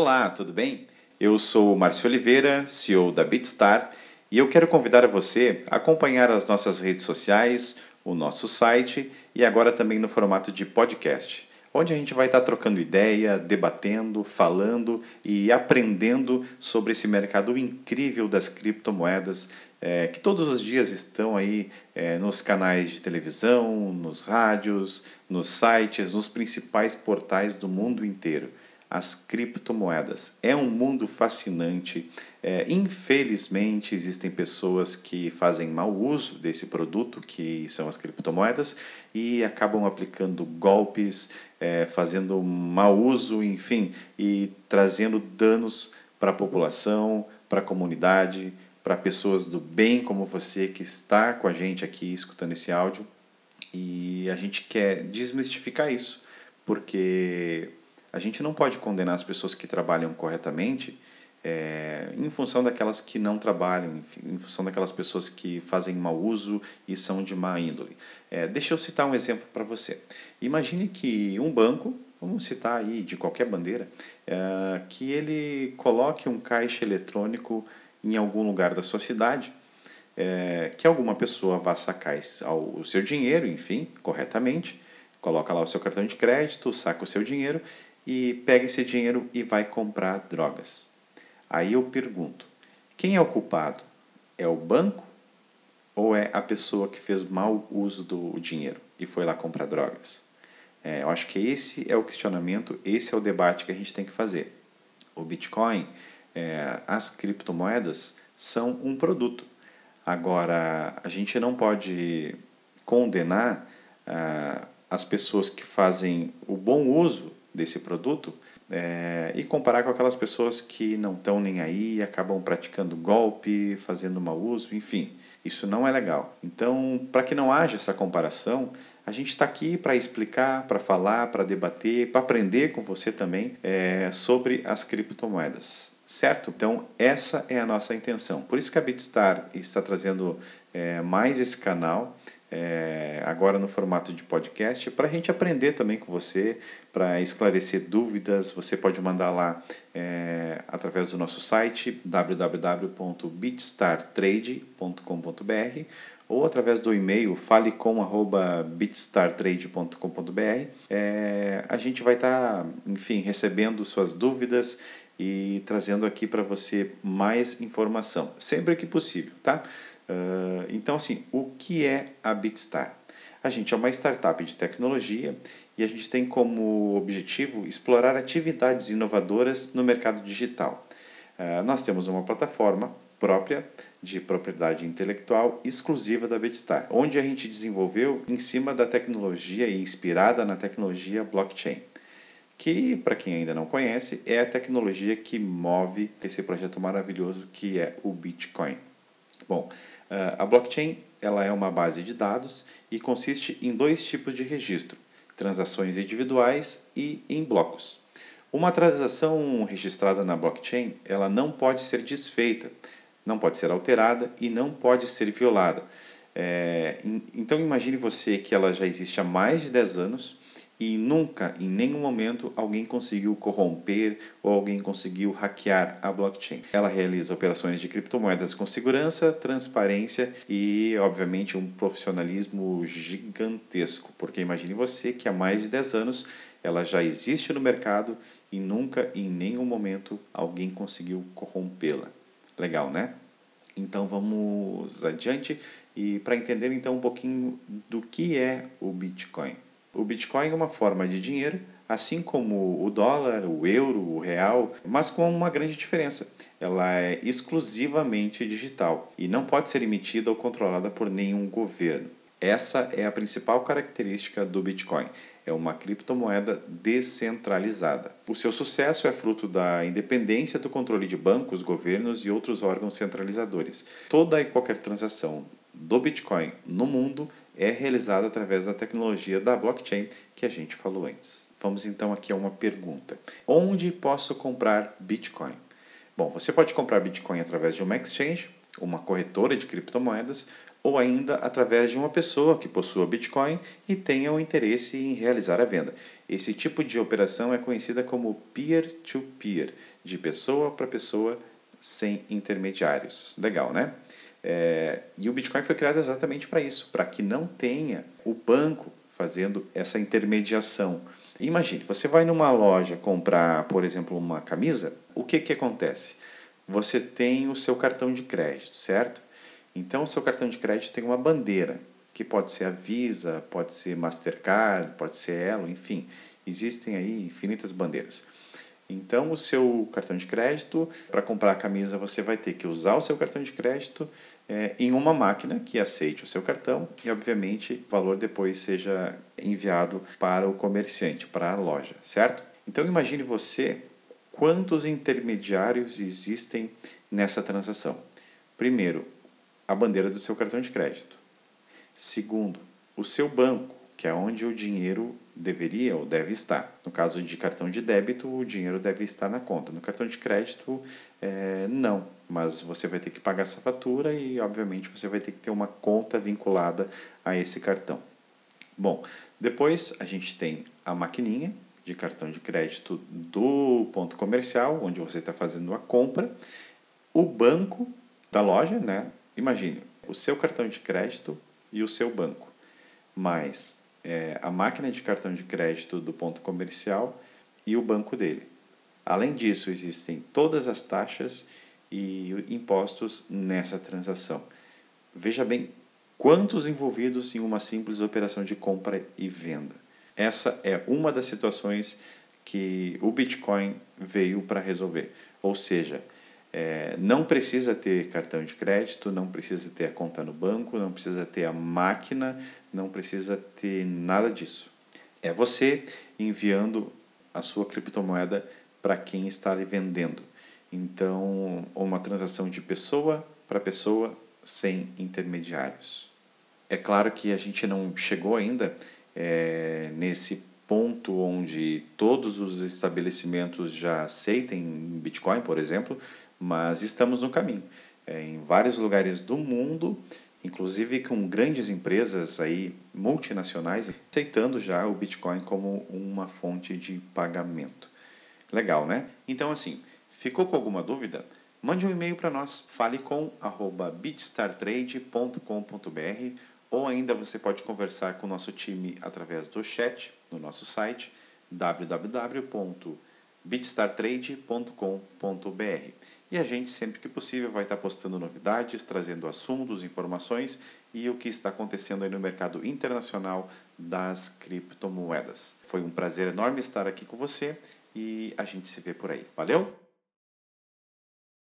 Olá, tudo bem? Eu sou Márcio Oliveira, CEO da BitStar, e eu quero convidar você a acompanhar as nossas redes sociais, o nosso site e agora também no formato de podcast, onde a gente vai estar trocando ideia, debatendo, falando e aprendendo sobre esse mercado incrível das criptomoedas, é, que todos os dias estão aí é, nos canais de televisão, nos rádios, nos sites, nos principais portais do mundo inteiro. As criptomoedas. É um mundo fascinante. É, infelizmente, existem pessoas que fazem mau uso desse produto, que são as criptomoedas, e acabam aplicando golpes, é, fazendo mau uso, enfim, e trazendo danos para a população, para a comunidade, para pessoas do bem como você que está com a gente aqui escutando esse áudio. E a gente quer desmistificar isso, porque a gente não pode condenar as pessoas que trabalham corretamente é, em função daquelas que não trabalham, em função daquelas pessoas que fazem mau uso e são de má índole. É, deixa eu citar um exemplo para você. Imagine que um banco, vamos citar aí de qualquer bandeira, é, que ele coloque um caixa eletrônico em algum lugar da sua cidade, é, que alguma pessoa vá sacar o seu dinheiro, enfim, corretamente, coloca lá o seu cartão de crédito, saca o seu dinheiro e pega esse dinheiro e vai comprar drogas. Aí eu pergunto: quem é o culpado? É o banco ou é a pessoa que fez mau uso do dinheiro e foi lá comprar drogas? É, eu acho que esse é o questionamento, esse é o debate que a gente tem que fazer. O Bitcoin é, as criptomoedas são um produto. Agora, a gente não pode condenar ah, as pessoas que fazem o bom uso desse produto é, e comparar com aquelas pessoas que não estão nem aí, acabam praticando golpe, fazendo mau uso, enfim, isso não é legal. Então, para que não haja essa comparação, a gente está aqui para explicar, para falar, para debater, para aprender com você também é, sobre as criptomoedas certo? Então, essa é a nossa intenção. Por isso que a Bitstar está trazendo é, mais esse canal, é, agora no formato de podcast, para a gente aprender também com você, para esclarecer dúvidas. Você pode mandar lá é, através do nosso site www.bitstartrade.com.br ou através do e-mail falecom.bitstartrade.com.br. É, a gente vai estar, tá, enfim, recebendo suas dúvidas e trazendo aqui para você mais informação, sempre que possível, tá? Uh, então, assim, o que é a Bitstar? A gente é uma startup de tecnologia e a gente tem como objetivo explorar atividades inovadoras no mercado digital. Uh, nós temos uma plataforma própria de propriedade intelectual exclusiva da Bitstar, onde a gente desenvolveu em cima da tecnologia e inspirada na tecnologia blockchain que, para quem ainda não conhece, é a tecnologia que move esse projeto maravilhoso que é o Bitcoin. Bom, a blockchain ela é uma base de dados e consiste em dois tipos de registro: transações individuais e em blocos. Uma transação registrada na blockchain ela não pode ser desfeita, não pode ser alterada e não pode ser violada. É, então imagine você que ela já existe há mais de 10 anos e nunca, em nenhum momento, alguém conseguiu corromper ou alguém conseguiu hackear a blockchain. Ela realiza operações de criptomoedas com segurança, transparência e, obviamente, um profissionalismo gigantesco, porque imagine você que há mais de 10 anos ela já existe no mercado e nunca, em nenhum momento, alguém conseguiu corrompê-la. Legal, né? Então vamos adiante e para entender então um pouquinho do que é o Bitcoin. O Bitcoin é uma forma de dinheiro, assim como o dólar, o euro, o real, mas com uma grande diferença. Ela é exclusivamente digital e não pode ser emitida ou controlada por nenhum governo. Essa é a principal característica do Bitcoin. É uma criptomoeda descentralizada. O seu sucesso é fruto da independência do controle de bancos, governos e outros órgãos centralizadores. Toda e qualquer transação do Bitcoin no mundo é realizada através da tecnologia da blockchain que a gente falou antes. Vamos então aqui a uma pergunta: onde posso comprar Bitcoin? Bom, você pode comprar Bitcoin através de uma exchange, uma corretora de criptomoedas, ou ainda através de uma pessoa que possua Bitcoin e tenha o interesse em realizar a venda. Esse tipo de operação é conhecida como peer-to-peer, -peer, de pessoa para pessoa sem intermediários. Legal, né? É, e o Bitcoin foi criado exatamente para isso, para que não tenha o banco fazendo essa intermediação. Imagine, você vai numa loja comprar, por exemplo, uma camisa, o que, que acontece? Você tem o seu cartão de crédito, certo? Então, o seu cartão de crédito tem uma bandeira, que pode ser a Visa, pode ser Mastercard, pode ser Elo, enfim, existem aí infinitas bandeiras. Então, o seu cartão de crédito, para comprar a camisa, você vai ter que usar o seu cartão de crédito é, em uma máquina que aceite o seu cartão e, obviamente, o valor depois seja enviado para o comerciante, para a loja, certo? Então, imagine você quantos intermediários existem nessa transação. Primeiro, a bandeira do seu cartão de crédito. Segundo, o seu banco, que é onde o dinheiro deveria ou deve estar. No caso de cartão de débito, o dinheiro deve estar na conta. No cartão de crédito, é, não, mas você vai ter que pagar essa fatura e, obviamente, você vai ter que ter uma conta vinculada a esse cartão. Bom, depois a gente tem a maquininha de cartão de crédito do ponto comercial, onde você está fazendo a compra, o banco da loja, né? Imagine o seu cartão de crédito e o seu banco, mais é, a máquina de cartão de crédito do ponto comercial e o banco dele. Além disso, existem todas as taxas e impostos nessa transação. Veja bem quantos envolvidos em uma simples operação de compra e venda. Essa é uma das situações que o Bitcoin veio para resolver. Ou seja, é, não precisa ter cartão de crédito, não precisa ter a conta no banco, não precisa ter a máquina, não precisa ter nada disso. É você enviando a sua criptomoeda para quem está vendendo. Então, uma transação de pessoa para pessoa sem intermediários. É claro que a gente não chegou ainda é, nesse ponto onde todos os estabelecimentos já aceitem Bitcoin, por exemplo, mas estamos no caminho. É, em vários lugares do mundo, inclusive com grandes empresas aí multinacionais aceitando já o Bitcoin como uma fonte de pagamento. Legal, né? Então assim, ficou com alguma dúvida? Mande um e-mail para nós, fale com bitstartrade.com.br ou ainda você pode conversar com o nosso time através do chat no nosso site www.bitstartrade.com.br. E a gente, sempre que possível, vai estar postando novidades, trazendo assuntos, informações e o que está acontecendo aí no mercado internacional das criptomoedas. Foi um prazer enorme estar aqui com você e a gente se vê por aí. Valeu?